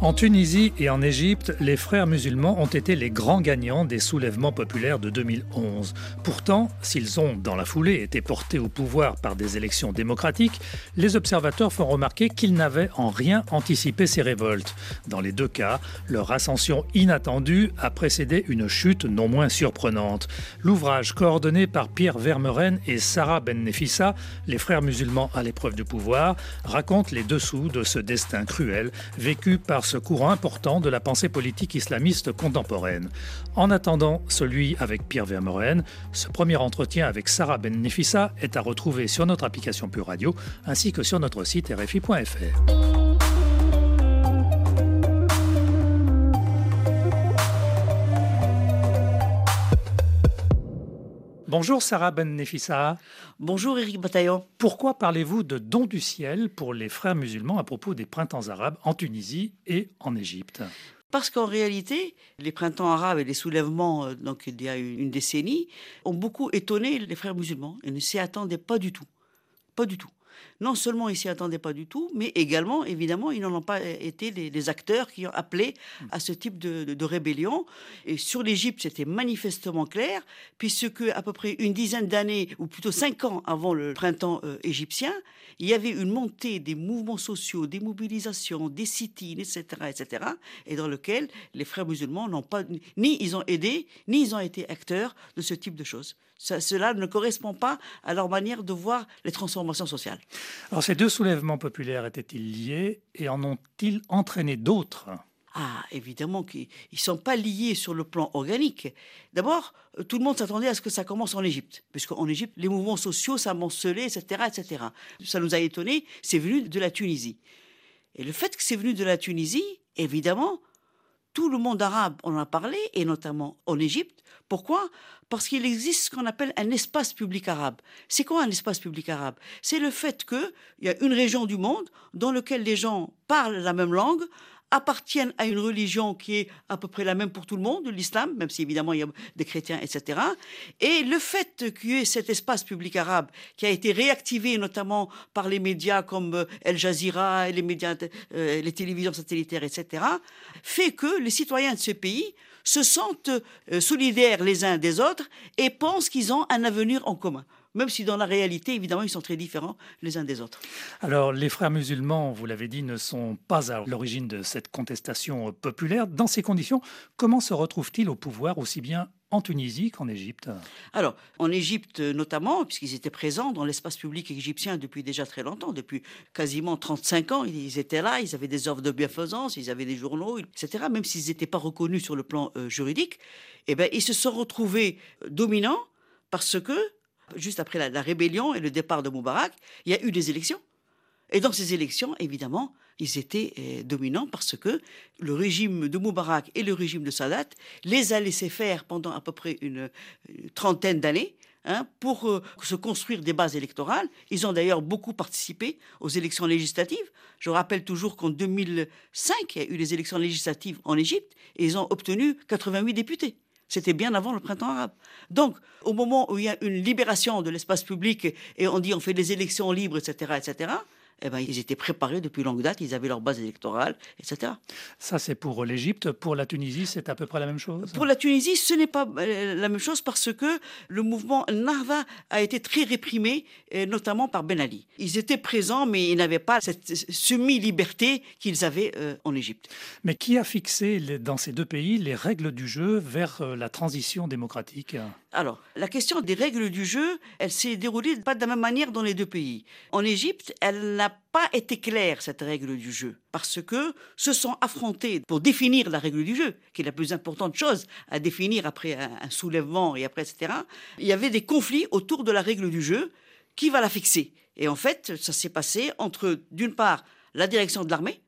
En Tunisie et en Égypte, les frères musulmans ont été les grands gagnants des soulèvements populaires de 2011. Pourtant, s'ils ont, dans la foulée, été portés au pouvoir par des élections démocratiques, les observateurs font remarquer qu'ils n'avaient en rien anticipé ces révoltes. Dans les deux cas, leur ascension inattendue a précédé une chute non moins surprenante. L'ouvrage coordonné par Pierre Vermeren et Sarah Ben Nefissa, les frères musulmans à l'épreuve du pouvoir, raconte les dessous de ce destin cruel vécu par ce courant important de la pensée politique islamiste contemporaine. En attendant celui avec Pierre Vermeuren, ce premier entretien avec Sarah Ben Nefissa est à retrouver sur notre application Pure Radio ainsi que sur notre site rfi.fr. Bonjour Sarah Ben Nefissa. Bonjour Éric Bataillon. Pourquoi parlez-vous de don du ciel pour les frères musulmans à propos des printemps arabes en Tunisie et en Égypte? Parce qu'en réalité, les printemps arabes et les soulèvements, euh, donc il y a une décennie, ont beaucoup étonné les frères musulmans et ne s'y attendaient pas du tout. Pas du tout non seulement ils s'y attendaient pas du tout, mais également, évidemment, ils n'en ont pas été les, acteurs qui ont appelé à ce type de, rébellion. Et sur l'Égypte, c'était manifestement clair, puisque à peu près une dizaine d'années, ou plutôt cinq ans avant le printemps euh, égyptien, il y avait une montée des mouvements sociaux, des mobilisations, des sit-ins, etc., etc., et dans lequel les frères musulmans n'ont pas, ni ils ont aidé, ni ils ont été acteurs de ce type de choses. cela ne correspond pas à leur manière de voir les transformations sociales. Alors ces deux soulèvements populaires étaient-ils liés et en ont-ils entraîné d'autres? Ah, évidemment qu'ils ne sont pas liés sur le plan organique. D'abord, euh, tout le monde s'attendait à ce que ça commence en Égypte, puisqu'en Égypte, les mouvements sociaux s'amoncelaient, etc., etc. Ça nous a étonnés, c'est venu de la Tunisie. Et le fait que c'est venu de la Tunisie, évidemment, tout le monde arabe en a parlé, et notamment en Égypte. Pourquoi? Parce qu'il existe ce qu'on appelle un espace public arabe. C'est quoi un espace public arabe? C'est le fait qu'il y a une région du monde dans laquelle les gens parlent la même langue, appartiennent à une religion qui est à peu près la même pour tout le monde, l'islam, même si évidemment il y a des chrétiens, etc. Et le fait qu'il y ait cet espace public arabe qui a été réactivé notamment par les médias comme euh, El Jazeera et les médias, euh, les télévisions satellitaires, etc., fait que les citoyens de ce pays se sentent euh, solidaires les uns des autres et pensent qu'ils ont un avenir en commun même si dans la réalité, évidemment, ils sont très différents les uns des autres. Alors, les frères musulmans, vous l'avez dit, ne sont pas à l'origine de cette contestation populaire. Dans ces conditions, comment se retrouvent-ils au pouvoir aussi bien en Tunisie qu'en Égypte? Alors, en Égypte notamment, puisqu'ils étaient présents dans l'espace public égyptien depuis déjà très longtemps, depuis quasiment 35 ans, ils étaient là, ils avaient des offres de bienfaisance, ils avaient des journaux, etc. Même s'ils n'étaient pas reconnus sur le plan euh, juridique, eh ben, ils se sont retrouvés dominants parce que juste après la, rébellion et le départ de Moubarak, il y a eu des élections. Et dans ces élections, évidemment, ils étaient euh, dominants parce que le régime de Moubarak et le régime de Sadat les a laissés faire pendant à peu près une, trentaine d'années. Hein, pour euh, se construire des bases électorales. Ils ont d'ailleurs beaucoup participé aux élections législatives. Je rappelle toujours qu'en 2005, il y a eu les élections législatives en Égypte et ils ont obtenu 88 députés. C'était bien avant le printemps arabe. Donc, au moment où il y a une libération de l'espace public et on dit on fait des élections libres, etc., etc., eh ben, ils étaient préparés depuis longue date, ils avaient leur base électorale, etc. Ça, c'est pour l'Égypte. Pour la Tunisie, c'est à peu près la même chose? Pour la Tunisie, ce n'est pas euh, la même chose parce que le mouvement Narva a été très réprimé, euh, notamment par Ben Ali. Ils étaient présents, mais ils n'avaient pas cette semi-liberté qu'ils avaient euh, en Égypte. Mais qui a fixé dans ces deux pays les règles du jeu vers la transition démocratique? Alors, la question des règles du jeu, elle s'est déroulée pas de la même manière dans les deux pays. En Égypte, elle n'a pas été claire, cette règle du jeu, parce que se sont affrontés pour définir la règle du jeu, qui est la plus importante chose à définir après un, soulèvement et après, etc. Il y avait des conflits autour de la règle du jeu. Qui va la fixer Et en fait, ça s'est passé entre, d'une part, la direction de l'armée,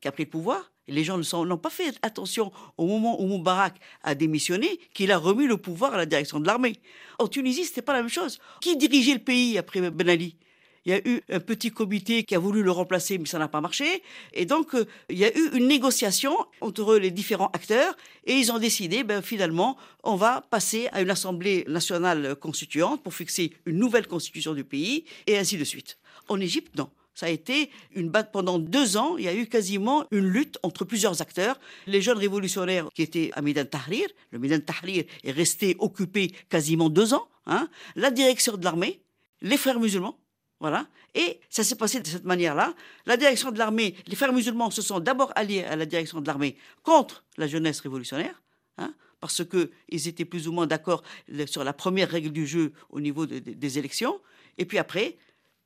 qui a pris le pouvoir, les gens n'ont pas fait attention au moment où Moubarak a démissionné, qu'il a remis le pouvoir à la direction de l'armée. En Tunisie, ce n'était pas la même chose. Qui dirigeait le pays après Ben Ali? Il y a eu un petit comité qui a voulu le remplacer, mais ça n'a pas marché. Et donc, euh, il y a eu une négociation entre les différents acteurs et ils ont décidé, ben, finalement, on va passer à une assemblée nationale constituante pour fixer une nouvelle constitution du pays et ainsi de suite. En Égypte, non. Ça a été une batte pendant deux ans. Il y a eu quasiment une lutte entre plusieurs acteurs. Les jeunes révolutionnaires qui étaient à Midan Tahrir, le Midan Tahrir est resté occupé quasiment deux ans. Hein. La direction de l'armée, les frères musulmans, voilà. Et ça s'est passé de cette manière-là. La direction de l'armée, les frères musulmans se sont d'abord alliés à la direction de l'armée contre la jeunesse révolutionnaire, hein, parce qu'ils étaient plus ou moins d'accord sur la première règle du jeu au niveau des élections. Et puis après,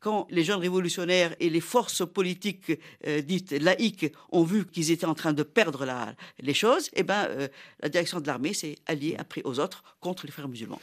quand les jeunes révolutionnaires et les forces politiques euh, dites laïques ont vu qu'ils étaient en train de perdre les choses, eh ben, euh, la direction de l'armée s'est alliée après aux autres contre les frères musulmans.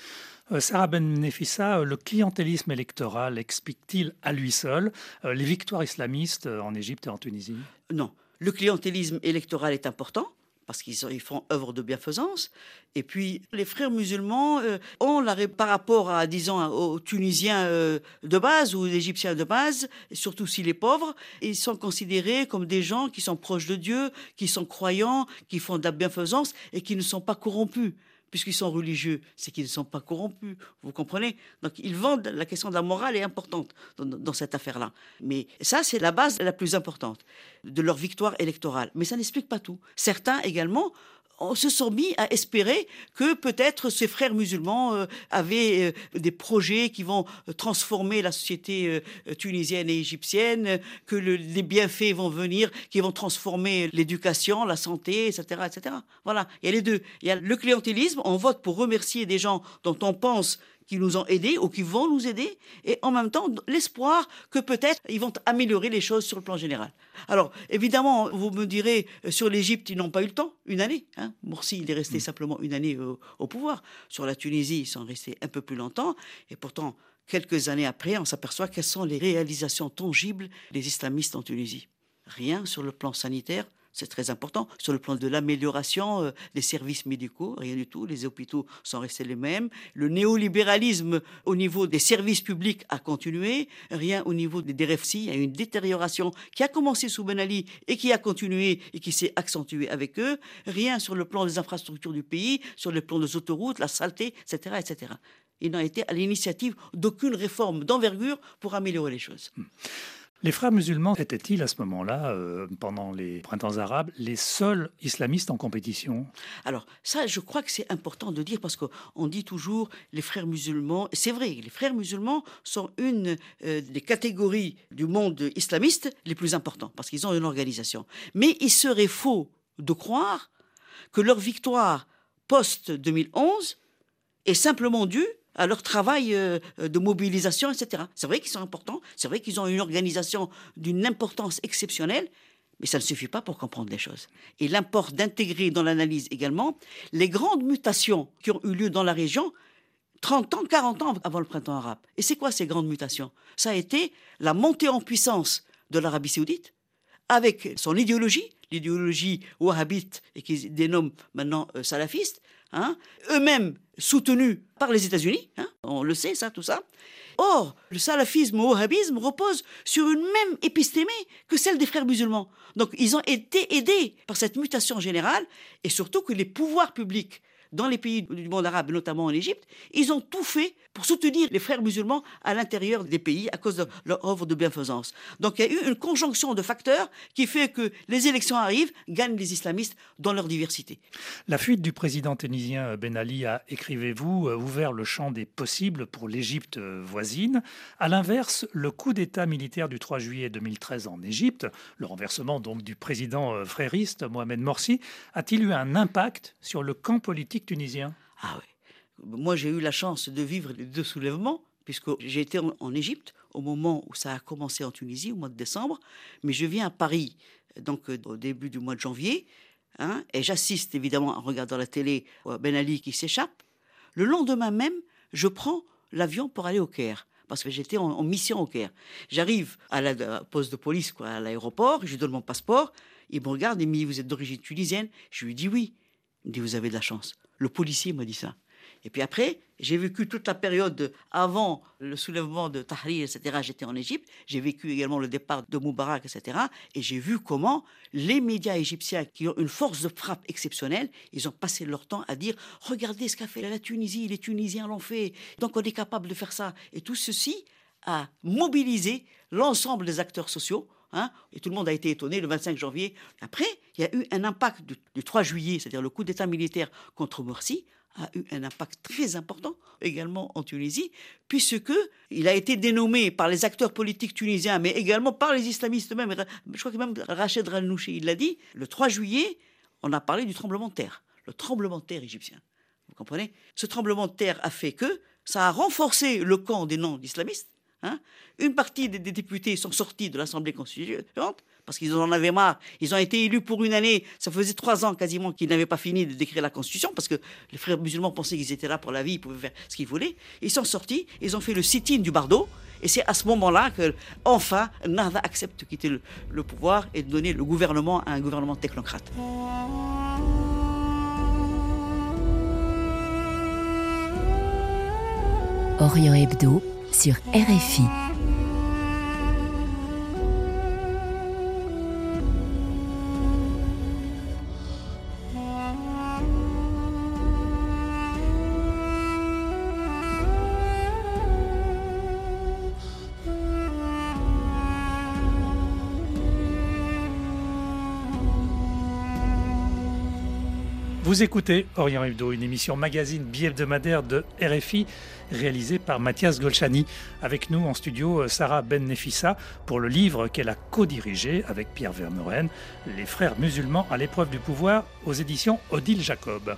Euh, Sarah Ben Nefissa, le clientélisme électoral explique-t-il à lui seul les victoires islamistes en Égypte et en Tunisie? Non. Le clientélisme électoral est important parce qu'ils font œuvre de bienfaisance. Et puis, les frères musulmans euh, ont, la, par rapport à, disons, aux Tunisiens euh, de base ou aux Égyptiens de base, surtout s'ils sont pauvres, ils sont considérés comme des gens qui sont proches de Dieu, qui sont croyants, qui font de la bienfaisance et qui ne sont pas corrompus puisqu'ils sont religieux, c'est qu'ils ne sont pas corrompus. Vous comprenez? Donc ils vendent, la question de la morale est importante dans, cette affaire-là. Mais ça, c'est la base la plus importante de leur victoire électorale. Mais ça n'explique pas tout. Certains également on se sont mis à espérer que peut-être ces frères musulmans euh, avaient euh, des projets qui vont euh, transformer la société tunisienne et égyptienne, que les bienfaits vont venir, qui vont transformer l'éducation, la santé, etc., etc. Voilà, il y a les deux. Il y a le clientélisme, on vote pour remercier des gens dont on pense qui nous ont aidés ou qui vont nous aider, et en même temps l'espoir que peut-être ils vont améliorer les choses sur le plan général. Alors évidemment, vous me direz, euh, sur l'Égypte, ils n'ont pas eu le temps, une année. Hein. Morsi, il est resté mm. simplement une année au, pouvoir. Sur la Tunisie, ils sont restés un peu plus longtemps, et pourtant, quelques années après, on s'aperçoit quelles sont les réalisations tangibles des islamistes en Tunisie. Rien sur le plan sanitaire, c'est très important. Sur le plan de l'amélioration euh, des services médicaux, rien du tout. Les hôpitaux sont restés les mêmes. Le néolibéralisme au niveau des services publics a continué. Rien au niveau des DRFC. Il y a une détérioration qui a commencé sous Ben Ali et qui a continué et qui s'est accentuée avec eux. Rien sur le plan des infrastructures du pays, sur le plan des autoroutes, la saleté, etc., etc. Il n'a été à l'initiative d'aucune réforme d'envergure pour améliorer les choses. Les frères musulmans étaient-ils à ce moment-là, euh, pendant les printemps arabes, les seuls islamistes en compétition? Alors ça, je crois que c'est important de dire parce qu'on dit toujours les frères musulmans. C'est vrai, les frères musulmans sont une euh, des catégories du monde islamiste les plus importantes parce qu'ils ont une organisation. Mais il serait faux de croire que leur victoire post-2011 est simplement due à leur travail euh, de mobilisation, etc. C'est vrai qu'ils sont importants, c'est vrai qu'ils ont une organisation d'une importance exceptionnelle, mais ça ne suffit pas pour comprendre les choses. Il importe d'intégrer dans l'analyse également les grandes mutations qui ont eu lieu dans la région 30 ans, 40 ans avant le printemps arabe. Et c'est quoi ces grandes mutations? Ça a été la montée en puissance de l'Arabie saoudite, avec son idéologie, l'idéologie wahhabite et qui dénomme maintenant euh, salafiste, hein, eux-mêmes soutenus par les États-Unis, hein, on le sait ça, tout ça. Or, le salafisme ou wahhabisme repose sur une même épistémée que celle des frères musulmans. Donc, ils ont été aidés par cette mutation générale et surtout que les pouvoirs publics dans les pays du monde arabe, notamment en Égypte, ils ont tout fait pour soutenir les frères musulmans à l'intérieur des pays à cause de leur œuvre de bienfaisance. Donc il y a eu une conjonction de facteurs qui fait que les élections arrivent, gagnent les islamistes dans leur diversité. La fuite du président tunisien Ben Ali a, écrivez-vous, euh, ouvert le champ des possibles pour l'Égypte euh, voisine. À l'inverse, le coup d'État militaire du 3 juillet 2013 en Égypte, le renversement donc du président euh, frériste Mohamed Morsi, a-t-il eu un impact sur le camp politique tunisien? Ah oui. Moi, j'ai eu la chance de vivre les deux soulèvements, puisque j'ai été en, Égypte au moment où ça a commencé en Tunisie, au mois de décembre, mais je viens à Paris, donc euh, au début du mois de janvier, hein, et j'assiste évidemment en regardant la télé à Ben Ali qui s'échappe. Le lendemain même, je prends l'avion pour aller au Caire parce que j'étais en, mission au Caire. J'arrive à la, poste de police, quoi, à l'aéroport, je lui donne mon passeport, il me regarde et me dit Vous êtes d'origine tunisienne Je lui dis Oui. Il me dit Vous avez de la chance. Le policier m'a dit ça. Et puis après, j'ai vécu toute la période avant le soulèvement de Tahrir, etc. J'étais en Égypte. J'ai vécu également le départ de Moubarak, etc. Et j'ai vu comment les médias égyptiens, qui ont une force de frappe exceptionnelle, ils ont passé leur temps à dire Regardez ce qu'a fait la Tunisie, les Tunisiens l'ont fait. Donc on est capable de faire ça. Et tout ceci a mobilisé l'ensemble des acteurs sociaux. Hein, et tout le monde a été étonné le 25 janvier. Après, il y a eu un impact du, 3 juillet, c'est-à-dire le coup d'État militaire contre Morsi, a eu un impact très important également en Tunisie, puisque il a été dénommé par les acteurs politiques tunisiens, mais également par les islamistes eux-mêmes. Je crois que même Rachid Ranouchi, il l'a dit. Le 3 juillet, on a parlé du tremblement de terre, le tremblement de terre égyptien. Vous comprenez? Ce tremblement de terre a fait que ça a renforcé le camp des non-islamistes. Hein Une partie des, députés sont sortis de l'Assemblée constituante parce qu'ils en avaient marre. Ils ont été élus pour une année. Ça faisait trois ans quasiment qu'ils n'avaient pas fini de décrire la Constitution parce que les frères musulmans pensaient qu'ils étaient là pour la vie, ils pouvaient faire ce qu'ils voulaient. Ils sont sortis, ils ont fait le sit-in du bardo. Et c'est à ce moment-là que, enfin, Nahda accepte de quitter le, pouvoir et de donner le gouvernement à un gouvernement technocrate. Orient Hebdo sur RFI. Vous écoutez Orient Hebdo, une émission magazine bi-hebdomadaire de RFI réalisée par Mathias Golchani. Avec nous en studio, Sarah Ben Nefissa pour le livre qu'elle a co-dirigé avec Pierre Vermeuren, Les frères musulmans à l'épreuve du pouvoir aux éditions Odile Jacob.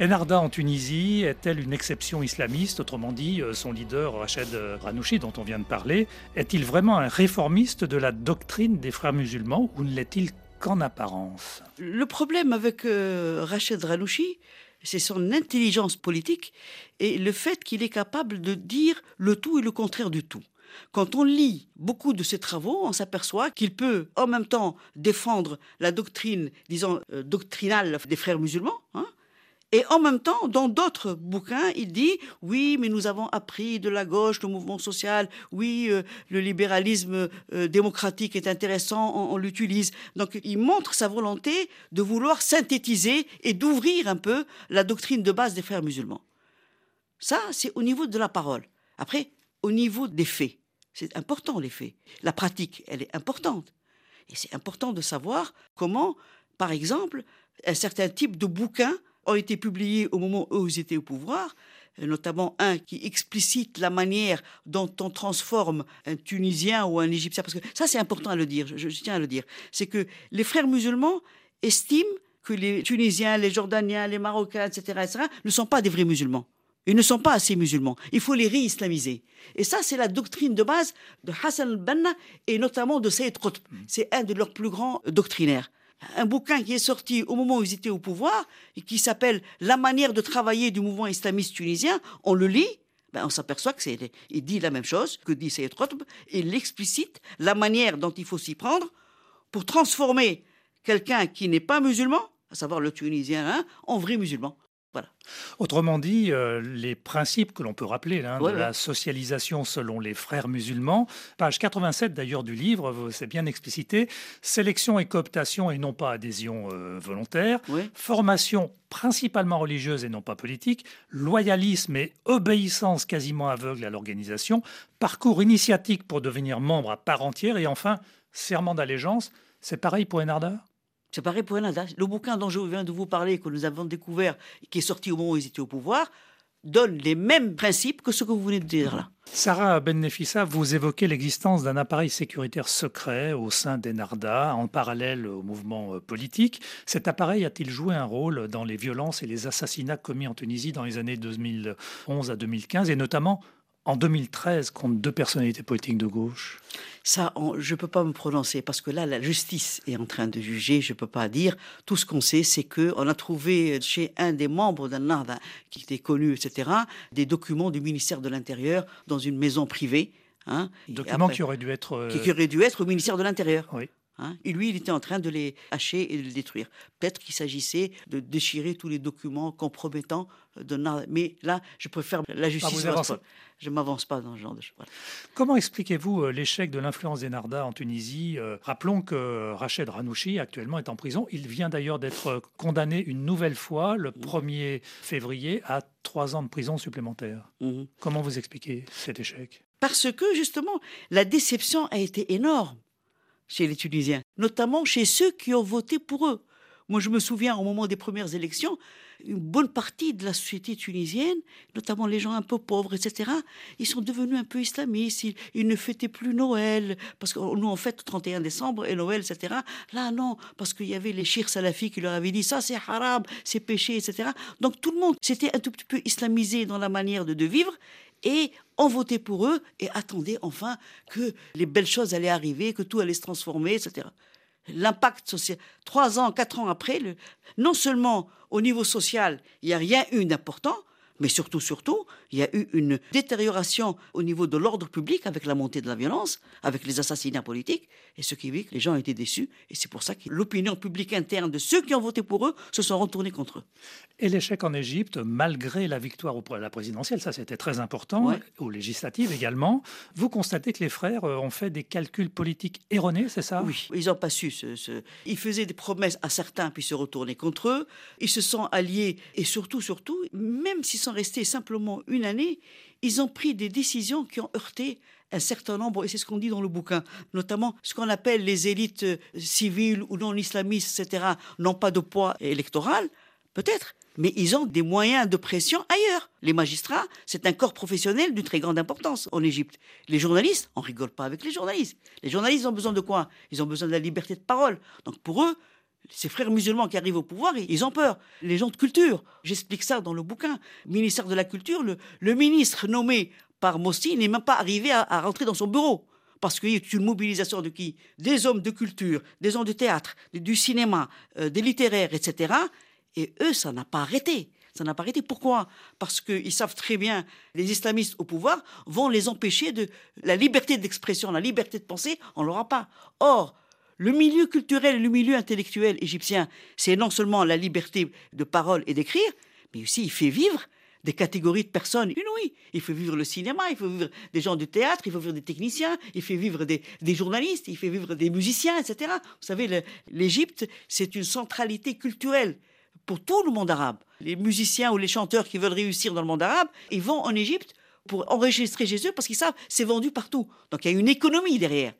Enarda en Tunisie est-elle une exception islamiste? Autrement dit, son leader Rached Ranouchi, dont on vient de parler, est-il vraiment un réformiste de la doctrine des frères musulmans ou ne l'est-il qu'en apparence. Le problème avec euh, Rachid Ranouchi, c'est son intelligence politique et le fait qu'il est capable de dire le tout et le contraire du tout. Quand on lit beaucoup de ses travaux, on s'aperçoit qu'il peut en même temps défendre la doctrine, disons, euh, doctrinale des frères musulmans, hein, et en même temps, dans d'autres bouquins, il dit oui, mais nous avons appris de la gauche le mouvement social, oui, euh, le libéralisme euh, démocratique est intéressant, on, l'utilise. Donc il montre sa volonté de vouloir synthétiser et d'ouvrir un peu la doctrine de base des frères musulmans. Ça, c'est au niveau de la parole. Après, au niveau des faits, c'est important les faits. La pratique, elle est importante. Et c'est important de savoir comment, par exemple, un certain type de bouquin ont été publiés au moment où ils étaient au pouvoir, notamment un qui explicite la manière dont on transforme un Tunisien ou un Égyptien, parce que ça c'est important à le dire, je, tiens à le dire, c'est que les frères musulmans estiment que les Tunisiens, les Jordaniens, les Marocains, etc., etc., ne sont pas des vrais musulmans. Ils ne sont pas assez musulmans. Il faut les réislamiser. Et ça, c'est la doctrine de base de Hassan al-Banna et notamment de Sayyid Qutb. C'est un de leurs plus grands doctrinaires un bouquin qui est sorti au moment où ils étaient au pouvoir et qui s'appelle La manière de travailler du mouvement islamiste tunisien. On le lit, ben on s'aperçoit que c'est, il dit la même chose que dit Sayyid Qutb et l'explicite la manière dont il faut s'y prendre pour transformer quelqu'un qui n'est pas musulman, à savoir le Tunisien, hein, en vrai musulman. Autrement dit, euh, les principes que l'on peut rappeler hein, de la socialisation selon les frères musulmans, page 87 d'ailleurs du livre, c'est bien explicité, sélection et cooptation et non pas adhésion euh, volontaire, formation principalement religieuse et non pas politique, loyalisme et obéissance quasiment aveugle à l'organisation, parcours initiatique pour devenir membre à part entière et enfin serment d'allégeance. C'est pareil pour Enarda c'est pareil pour Le bouquin dont je viens de vous parler, que nous avons découvert, qui est sorti au moment où ils étaient au pouvoir, donne les mêmes principes que ce que vous venez de dire là. Sarah Bennefissa, vous évoquez l'existence d'un appareil sécuritaire secret au sein d'Enarda, en parallèle au mouvement euh, politique. Cet appareil a-t-il joué un rôle dans les violences et les assassinats commis en Tunisie dans les années 2011 à 2015, et notamment en 2013 contre deux personnalités politiques de gauche Ça, je ne peux pas me prononcer parce que là, la justice est en train de juger. Je ne peux pas dire. Tout ce qu'on sait, c'est qu'on a trouvé chez un des membres d'un NARDA qui était connu, etc., des documents du ministère de l'Intérieur dans une maison privée. Hein, documents qui auraient dû être. Qui, auraient dû être au ministère de l'Intérieur. Oui. Hein. Et lui, il était en train de les hacher et de les détruire. Peut-être qu'il s'agissait de déchirer tous les documents compromettants de Mais là, je préfère la ah, justice. je ne m'avance pas dans ce genre de choses. Comment expliquez-vous euh, l'échec de l'influence des Narda en Tunisie euh, Rappelons que Rached Ranouchi, actuellement, est en prison. Il vient d'ailleurs d'être condamné une nouvelle fois, le 1er mmh. février, à trois ans de prison supplémentaire. Mmh. Comment vous expliquez cet échec? Parce que, justement, la déception a été énorme chez les Tunisiens, notamment chez ceux qui ont voté pour eux. Moi, je me souviens au moment des premières élections, une bonne partie de la société tunisienne, notamment les gens un peu pauvres, etc., ils sont devenus un peu islamistes. Ils, ne fêtaient plus Noël, parce que nous, on fête le 31 décembre et Noël, etc. Là, non, parce qu'il y avait les chirs salafis qui leur avaient dit ça, c'est haram, c'est péché, etc. Donc tout le monde s'était un tout petit peu islamisé dans la manière de, de vivre et on votait pour eux et attendait enfin que les belles choses allaient arriver, que tout allait se transformer, etc. L'impact social, trois ans, quatre ans après, non seulement au niveau social, il n'y a rien eu d'important, mais surtout, surtout, il y a eu une détérioration au niveau de l'ordre public avec la montée de la violence, avec les assassinats politiques, et ce qui fait que les gens étaient déçus, et c'est pour ça que l'opinion publique interne de ceux qui ont voté pour eux se sont retournés contre eux. Et l'échec en Égypte, malgré la victoire à la présidentielle, ça c'était très important, aux législatives également, vous constatez que les frères euh, ont fait des calculs politiques erronés, c'est ça? Oui, ils n'ont pas su. Ce, Ils faisaient des promesses à certains, puis se retournaient contre eux. Ils se sont alliés, et surtout, surtout, même s'ils sont restés simplement une année, ils ont pris des décisions qui ont heurté un certain nombre, et c'est ce qu'on dit dans le bouquin, notamment ce qu'on appelle les élites euh, civiles ou non islamistes, etc., n'ont pas de poids électoral, peut-être, mais ils ont des moyens de pression ailleurs. Les magistrats, c'est un corps professionnel d'une très grande importance en Égypte. Les journalistes, on rigole pas avec les journalistes. Les journalistes ont besoin de quoi? Ils ont besoin de la liberté de parole. Donc pour eux, ces frères musulmans qui arrivent au pouvoir, ils ont peur. Les gens de culture, j'explique ça dans le bouquin, ministère de la Culture, le, ministre nommé par Mossi n'est même pas arrivé à, rentrer dans son bureau. Parce qu'il y a une mobilisation de qui? Des hommes de culture, des hommes de théâtre, du cinéma, euh, des littéraires, etc. Et eux, ça n'a pas arrêté. Ça n'a pas arrêté. Pourquoi? Parce qu'ils savent très bien, les islamistes au pouvoir vont les empêcher de la liberté d'expression, la liberté de penser, on l'aura pas. Or, le milieu culturel et le milieu intellectuel égyptien, c'est non seulement la liberté de parole et d'écrire, mais aussi il fait vivre des catégories de personnes inouïes. Il fait vivre le cinéma, il fait vivre des gens du théâtre, il fait vivre des techniciens, il fait vivre des, journalistes, il fait vivre des musiciens, etc. Vous savez, l'Égypte, c'est une centralité culturelle pour tout le monde arabe. Les musiciens ou les chanteurs qui veulent réussir dans le monde arabe, ils vont en Égypte pour enregistrer eux parce qu'ils savent c'est vendu partout. Donc il y a une économie derrière.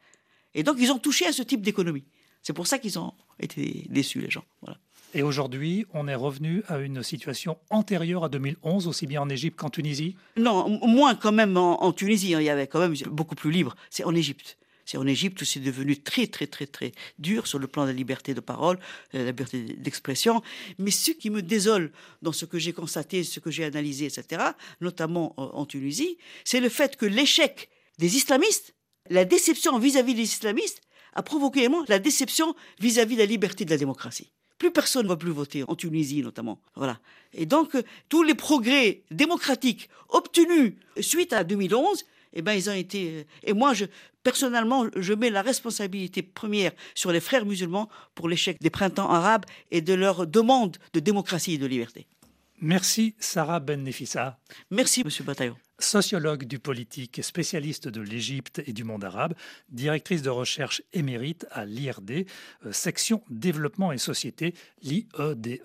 Et donc, ils ont touché à ce type d'économie. C'est pour ça qu'ils ont été déçus, les gens. Voilà. Et aujourd'hui, on est revenu à une situation antérieure à 2011, aussi bien en Égypte qu'en Tunisie? Non, moins quand même en, Tunisie. Hein. il y avait quand même beaucoup plus libre. C'est en Égypte. C'est en Égypte où c'est devenu très, très, très, très dur sur le plan de la liberté de parole, de la liberté d'expression. Mais ce qui me désole dans ce que j'ai constaté, ce que j'ai analysé, etc., notamment en Tunisie, c'est le fait que l'échec des islamistes la déception vis-à-vis des islamistes a provoqué également la déception vis-à-vis de la liberté de la démocratie. Plus personne ne va plus voter, en Tunisie notamment. Voilà. Et donc, euh, tous les progrès démocratiques obtenus suite à 2011, eh ben, ils ont été. Euh, et moi, je, personnellement, je mets la responsabilité première sur les frères musulmans pour l'échec des printemps arabes et de leur demande de démocratie et de liberté. Merci, Sarah Ben Nefissa. Merci, Monsieur Bataillon sociologue du politique, spécialiste de l'Égypte et du monde arabe, directrice de recherche émérite à l'IRD, euh, section développement et société, l'IEDES-IRD.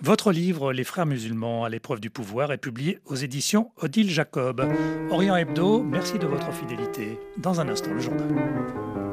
Votre livre Les frères musulmans à l'épreuve du pouvoir est publié aux éditions Odile Jacob. Orient Hebdo, merci de votre fidélité. Dans un instant, le journal.